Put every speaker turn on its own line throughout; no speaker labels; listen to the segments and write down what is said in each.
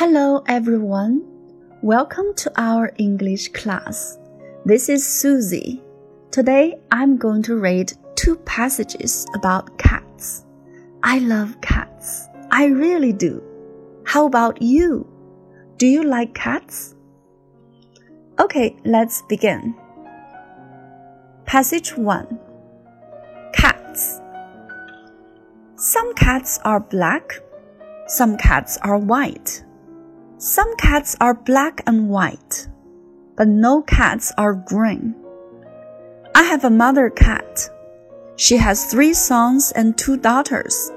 Hello, everyone. Welcome to our English class. This is Susie. Today I'm going to read two passages about cats. I love cats. I really do. How about you? Do you like cats? Okay, let's begin. Passage 1 Cats. Some cats are black, some cats are white. Some cats are black and white, but no cats are green. I have a mother cat. She has three sons and two daughters.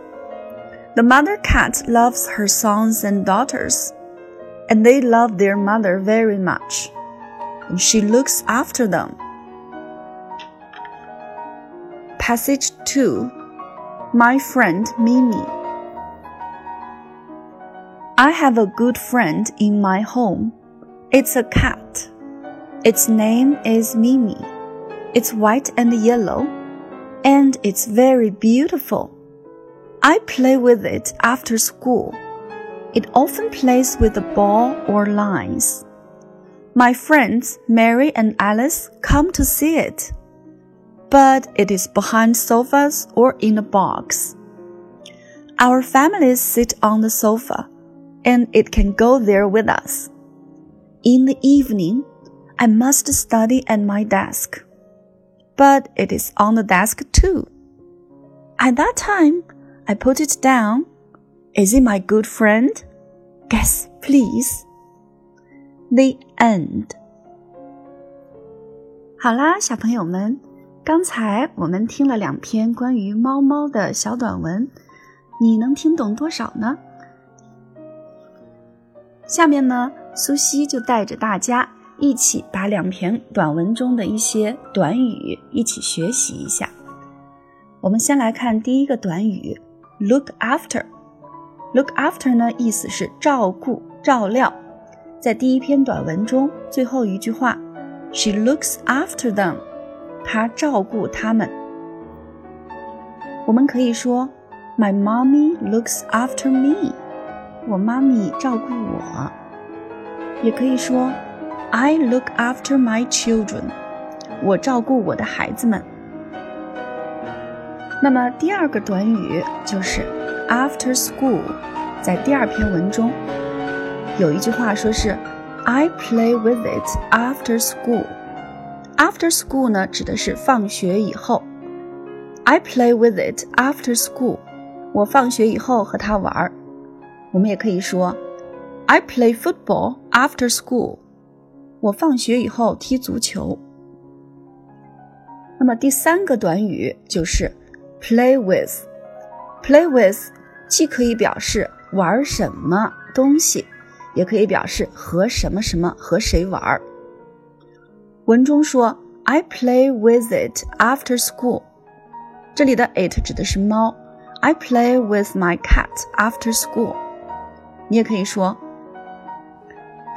The mother cat loves her sons and daughters, and they love their mother very much. And she looks after them. Passage 2 My friend Mimi. I have a good friend in my home. It's a cat. Its name is Mimi. It's white and yellow, and it's very beautiful. I play with it after school. It often plays with a ball or lines. My friends Mary and Alice come to see it, but it is behind sofas or in a box. Our families sit on the sofa and it can go there with us. In the evening, I must study at my desk. But it is on the desk too. At that time, I put it down. Is it my good friend? Guess, please. The end. 好啦，小朋友们，刚才我们听了两篇关于猫猫的小短文，你能听懂多少呢？ 下面呢，苏西就带着大家一起把两篇短文中的一些短语一起学习一下。我们先来看第一个短语，look after。look after 呢，意思是照顾、照料。在第一篇短文中，最后一句话，she looks after them，她照顾他们。我们可以说，my mommy looks after me。我妈咪照顾我，也可以说，I look after my children。我照顾我的孩子们。那么第二个短语就是 after school，在第二篇文中有一句话说是 I play with it after school。After school 呢，指的是放学以后。I play with it after school。我放学以后和它玩儿。我们也可以说，I play football after school。我放学以后踢足球。那么第三个短语就是 play with。play with 既可以表示玩什么东西，也可以表示和什么什么和谁玩。文中说 I play with it after school，这里的 it 指的是猫。I play with my cat after school。你也可以说，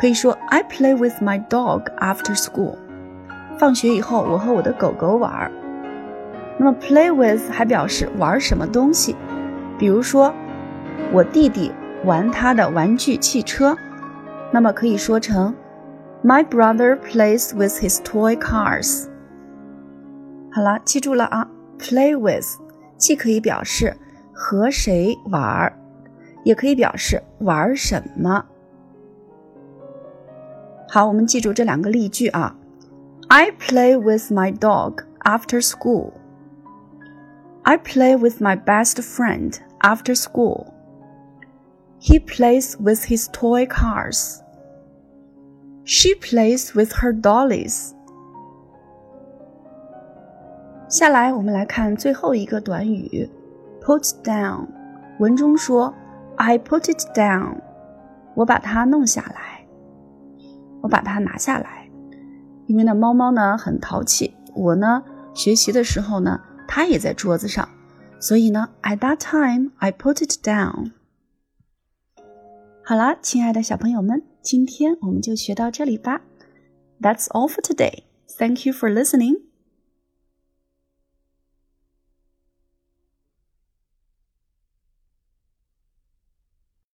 可以说 I play with my dog after school。放学以后，我和我的狗狗玩儿。那么 play with 还表示玩什么东西，比如说我弟弟玩他的玩具汽车，那么可以说成 My brother plays with his toy cars。好了，记住了啊，play with 既可以表示和谁玩儿。也可以表示玩什么。好，我们记住这两个例句啊。I play with my dog after school. I play with my best friend after school. He plays with his toy cars. She plays with her dollies. 下来，我们来看最后一个短语，put down。文中说。 I put it down，我把它弄下来，我把它拿下来。因为呢，猫猫呢很淘气，我呢学习的时候呢，它也在桌子上，所以呢，at that time I put it down。好啦，亲爱的小朋友们，今天我们就学到这里吧。That's all for today. Thank you for listening.